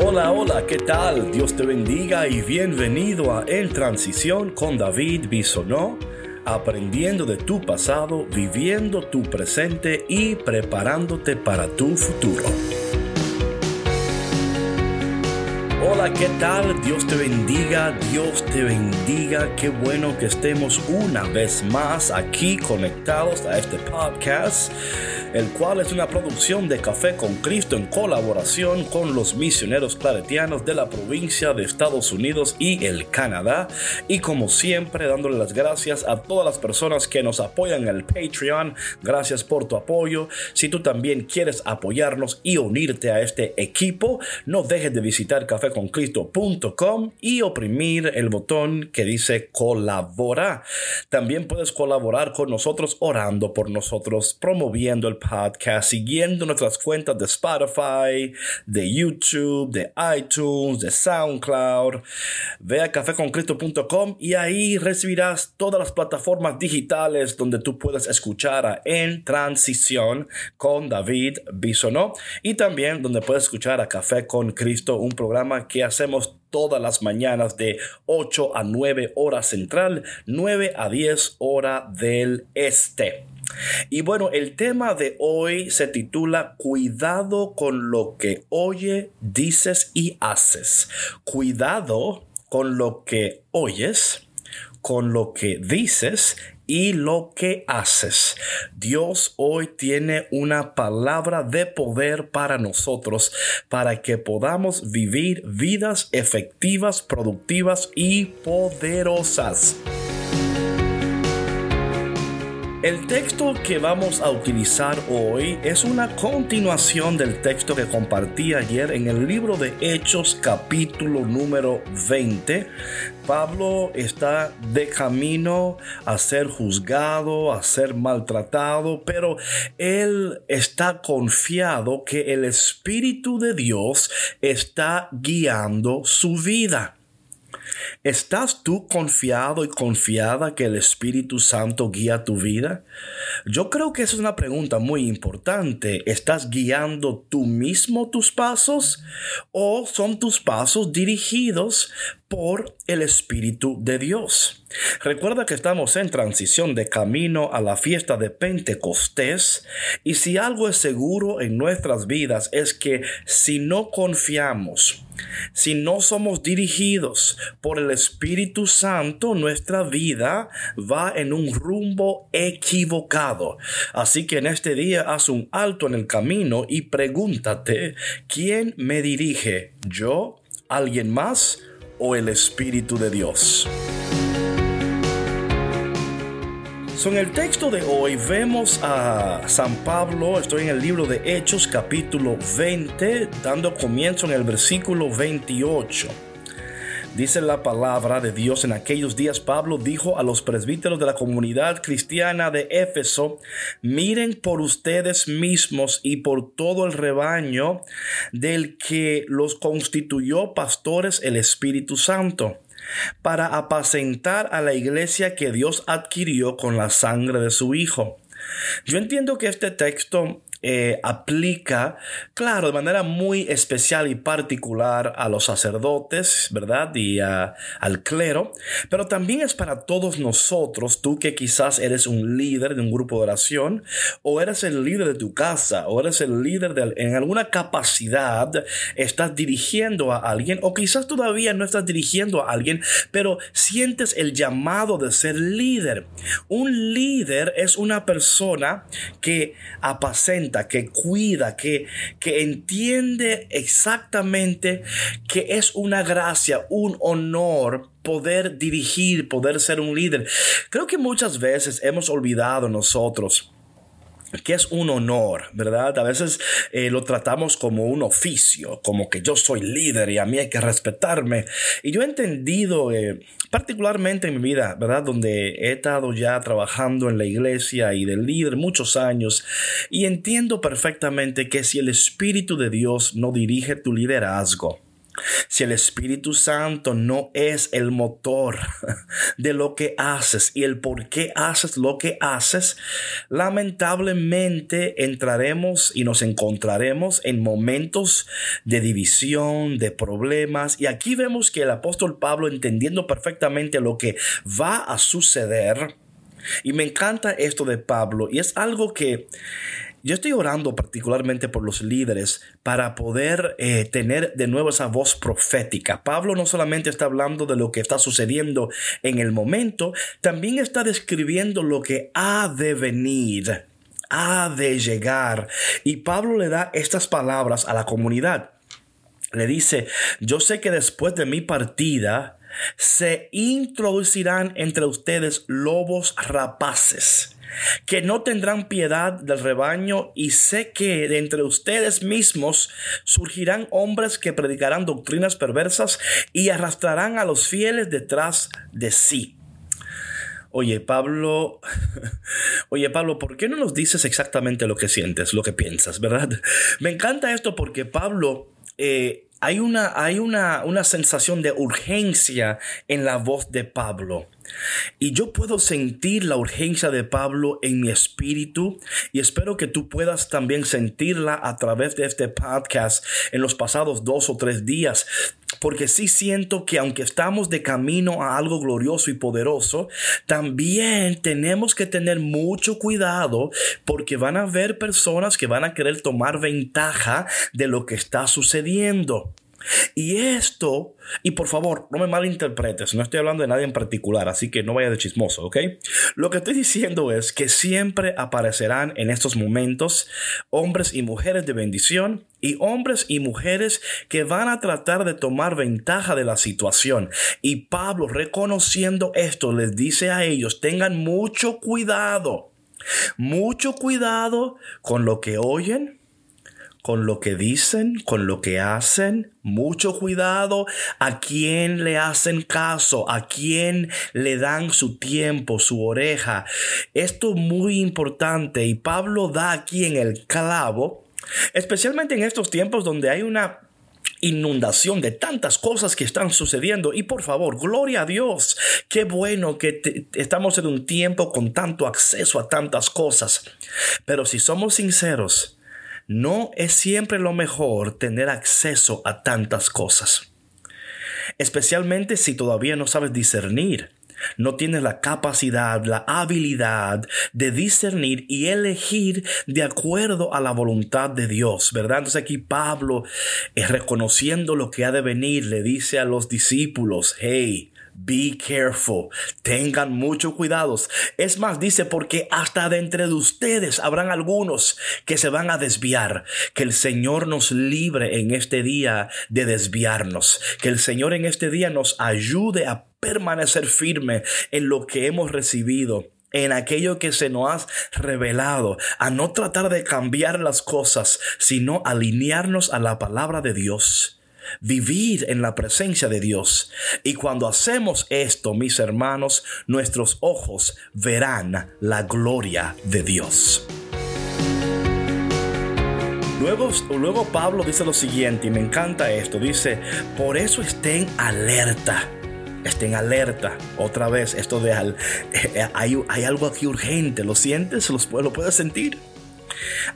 Hola, hola, ¿qué tal? Dios te bendiga y bienvenido a En Transición con David Bisonó, aprendiendo de tu pasado, viviendo tu presente y preparándote para tu futuro. Hola, ¿qué tal? Dios te bendiga, Dios te bendiga. Qué bueno que estemos una vez más aquí conectados a este podcast el cual es una producción de Café con Cristo en colaboración con los misioneros claretianos de la provincia de Estados Unidos y el Canadá. Y como siempre, dándole las gracias a todas las personas que nos apoyan en el Patreon. Gracias por tu apoyo. Si tú también quieres apoyarnos y unirte a este equipo, no dejes de visitar caféconcristo.com y oprimir el botón que dice colabora. También puedes colaborar con nosotros orando por nosotros, promoviendo el podcast, siguiendo nuestras cuentas de Spotify, de YouTube, de iTunes, de SoundCloud. Ve a caféconcristo.com y ahí recibirás todas las plataformas digitales donde tú puedes escuchar a En Transición con David Bisonó y también donde puedes escuchar a Café con Cristo, un programa que hacemos todas las mañanas de 8 a 9 horas central, 9 a 10 hora del este. Y bueno, el tema de hoy se titula Cuidado con lo que oye, dices y haces. Cuidado con lo que oyes, con lo que dices y lo que haces. Dios hoy tiene una palabra de poder para nosotros, para que podamos vivir vidas efectivas, productivas y poderosas. El texto que vamos a utilizar hoy es una continuación del texto que compartí ayer en el libro de Hechos capítulo número 20. Pablo está de camino a ser juzgado, a ser maltratado, pero él está confiado que el Espíritu de Dios está guiando su vida. ¿Estás tú confiado y confiada que el Espíritu Santo guía tu vida? Yo creo que esa es una pregunta muy importante. ¿Estás guiando tú mismo tus pasos o son tus pasos dirigidos por el Espíritu de Dios. Recuerda que estamos en transición de camino a la fiesta de Pentecostés y si algo es seguro en nuestras vidas es que si no confiamos, si no somos dirigidos por el Espíritu Santo, nuestra vida va en un rumbo equivocado. Así que en este día haz un alto en el camino y pregúntate, ¿quién me dirige? ¿Yo? ¿Alguien más? O el Espíritu de Dios. en el texto de hoy vemos a San Pablo, estoy en el libro de Hechos capítulo 20, dando comienzo en el versículo 28. Dice la palabra de Dios en aquellos días, Pablo dijo a los presbíteros de la comunidad cristiana de Éfeso, miren por ustedes mismos y por todo el rebaño del que los constituyó pastores el Espíritu Santo para apacentar a la iglesia que Dios adquirió con la sangre de su Hijo. Yo entiendo que este texto eh, aplica, claro, de manera muy especial y particular a los sacerdotes, ¿verdad? Y al clero, pero también es para todos nosotros, tú que quizás eres un líder de un grupo de oración, o eres el líder de tu casa, o eres el líder de, en alguna capacidad, estás dirigiendo a alguien, o quizás todavía no estás dirigiendo a alguien, pero sientes el llamado de ser líder. Un líder es una persona que apacenta que cuida, que, que entiende exactamente que es una gracia, un honor poder dirigir, poder ser un líder. Creo que muchas veces hemos olvidado nosotros que es un honor, ¿verdad? A veces eh, lo tratamos como un oficio, como que yo soy líder y a mí hay que respetarme. Y yo he entendido, eh, particularmente en mi vida, ¿verdad? Donde he estado ya trabajando en la iglesia y de líder muchos años, y entiendo perfectamente que si el Espíritu de Dios no dirige tu liderazgo, si el Espíritu Santo no es el motor de lo que haces y el por qué haces lo que haces, lamentablemente entraremos y nos encontraremos en momentos de división, de problemas. Y aquí vemos que el apóstol Pablo, entendiendo perfectamente lo que va a suceder, y me encanta esto de Pablo, y es algo que yo estoy orando particularmente por los líderes para poder eh, tener de nuevo esa voz profética. Pablo no solamente está hablando de lo que está sucediendo en el momento, también está describiendo lo que ha de venir, ha de llegar. Y Pablo le da estas palabras a la comunidad. Le dice, yo sé que después de mi partida se introducirán entre ustedes lobos rapaces que no tendrán piedad del rebaño y sé que de entre ustedes mismos surgirán hombres que predicarán doctrinas perversas y arrastrarán a los fieles detrás de sí. Oye, Pablo, oye, Pablo, ¿por qué no nos dices exactamente lo que sientes, lo que piensas, verdad? Me encanta esto porque Pablo eh, hay, una, hay una, una sensación de urgencia en la voz de Pablo. Y yo puedo sentir la urgencia de Pablo en mi espíritu y espero que tú puedas también sentirla a través de este podcast en los pasados dos o tres días. Porque sí siento que aunque estamos de camino a algo glorioso y poderoso, también tenemos que tener mucho cuidado porque van a haber personas que van a querer tomar ventaja de lo que está sucediendo. Y esto, y por favor, no me malinterpretes, no estoy hablando de nadie en particular, así que no vaya de chismoso, ¿ok? Lo que estoy diciendo es que siempre aparecerán en estos momentos hombres y mujeres de bendición y hombres y mujeres que van a tratar de tomar ventaja de la situación. Y Pablo, reconociendo esto, les dice a ellos, tengan mucho cuidado, mucho cuidado con lo que oyen con lo que dicen, con lo que hacen. Mucho cuidado a quién le hacen caso, a quién le dan su tiempo, su oreja. Esto es muy importante y Pablo da aquí en el clavo, especialmente en estos tiempos donde hay una inundación de tantas cosas que están sucediendo. Y por favor, gloria a Dios. Qué bueno que estamos en un tiempo con tanto acceso a tantas cosas. Pero si somos sinceros, no es siempre lo mejor tener acceso a tantas cosas. Especialmente si todavía no sabes discernir. No tienes la capacidad, la habilidad de discernir y elegir de acuerdo a la voluntad de Dios, ¿verdad? Entonces aquí Pablo, eh, reconociendo lo que ha de venir, le dice a los discípulos, hey, Be careful. Tengan mucho cuidados. Es más, dice, porque hasta de entre de ustedes habrán algunos que se van a desviar. Que el Señor nos libre en este día de desviarnos. Que el Señor en este día nos ayude a permanecer firme en lo que hemos recibido en aquello que se nos ha revelado, a no tratar de cambiar las cosas, sino alinearnos a la palabra de Dios vivir en la presencia de Dios. Y cuando hacemos esto, mis hermanos, nuestros ojos verán la gloria de Dios. Luego, luego Pablo dice lo siguiente, y me encanta esto, dice, por eso estén alerta estén alerta. Otra vez, esto de eh, hay, hay, algo aquí urgente. ¿Lo sientes? ¿Lo, lo puedes sentir?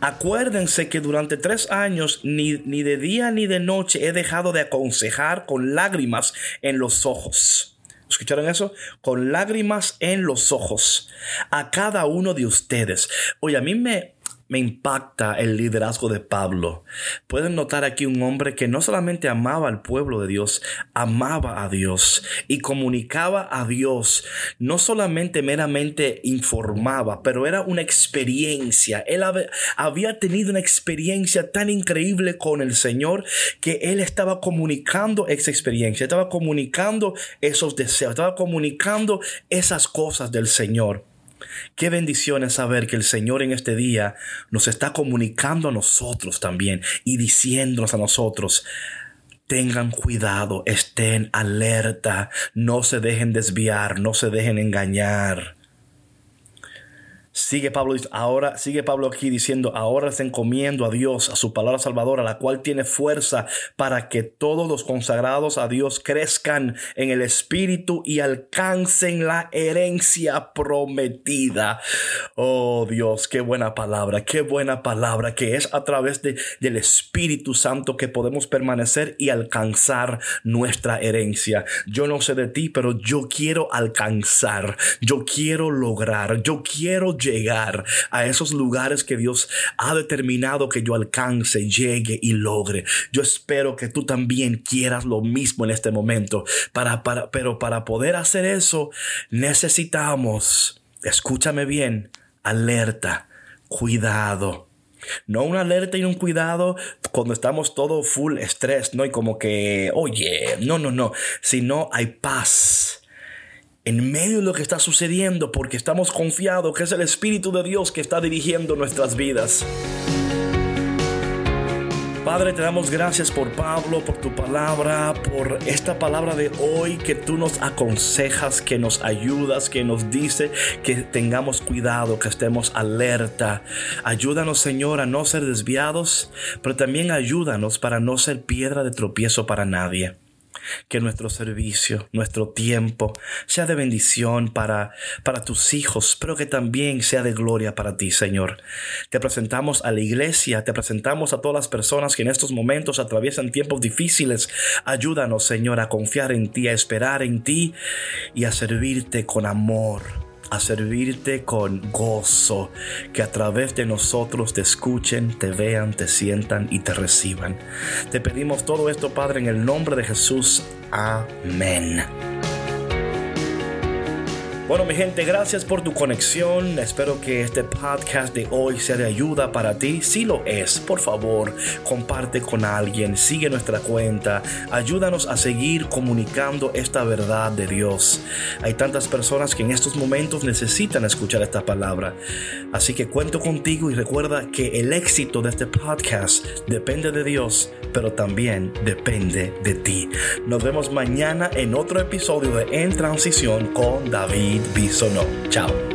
Acuérdense que durante tres años ni, ni de día ni de noche he dejado de aconsejar con lágrimas en los ojos. ¿Escucharon eso? Con lágrimas en los ojos a cada uno de ustedes. Oye, a mí me, me impacta el liderazgo de Pablo. Pueden notar aquí un hombre que no solamente amaba al pueblo de Dios, amaba a Dios y comunicaba a Dios. No solamente meramente informaba, pero era una experiencia. Él había tenido una experiencia tan increíble con el Señor que él estaba comunicando esa experiencia, estaba comunicando esos deseos, estaba comunicando esas cosas del Señor. Qué bendición es saber que el Señor en este día nos está comunicando a nosotros también y diciéndonos a nosotros, tengan cuidado, estén alerta, no se dejen desviar, no se dejen engañar. Sigue Pablo, ahora, sigue Pablo aquí diciendo, ahora se encomiendo a Dios, a su palabra salvadora, la cual tiene fuerza para que todos los consagrados a Dios crezcan en el Espíritu y alcancen la herencia prometida. Oh Dios, qué buena palabra, qué buena palabra, que es a través de, del Espíritu Santo que podemos permanecer y alcanzar nuestra herencia. Yo no sé de ti, pero yo quiero alcanzar, yo quiero lograr, yo quiero llegar a esos lugares que Dios ha determinado que yo alcance, llegue y logre. Yo espero que tú también quieras lo mismo en este momento. Para, para, pero para poder hacer eso necesitamos, escúchame bien, alerta, cuidado. No una alerta y un cuidado cuando estamos todo full estrés, ¿no? Y como que, oye, no, no, no, sino hay paz en medio de lo que está sucediendo porque estamos confiados que es el Espíritu de Dios que está dirigiendo nuestras vidas. Padre, te damos gracias por Pablo, por tu palabra, por esta palabra de hoy que tú nos aconsejas, que nos ayudas, que nos dice que tengamos cuidado, que estemos alerta. Ayúdanos, Señor, a no ser desviados, pero también ayúdanos para no ser piedra de tropiezo para nadie que nuestro servicio, nuestro tiempo sea de bendición para, para tus hijos, pero que también sea de gloria para ti, Señor. Te presentamos a la iglesia, te presentamos a todas las personas que en estos momentos atraviesan tiempos difíciles. Ayúdanos, Señor, a confiar en ti, a esperar en ti y a servirte con amor a servirte con gozo, que a través de nosotros te escuchen, te vean, te sientan y te reciban. Te pedimos todo esto, Padre, en el nombre de Jesús. Amén. Bueno, mi gente, gracias por tu conexión. Espero que este podcast de hoy sea de ayuda para ti. Si lo es, por favor, comparte con alguien, sigue nuestra cuenta, ayúdanos a seguir comunicando esta verdad de Dios. Hay tantas personas que en estos momentos necesitan escuchar esta palabra. Así que cuento contigo y recuerda que el éxito de este podcast depende de Dios, pero también depende de ti. Nos vemos mañana en otro episodio de En Transición con David Bisonó. Chao.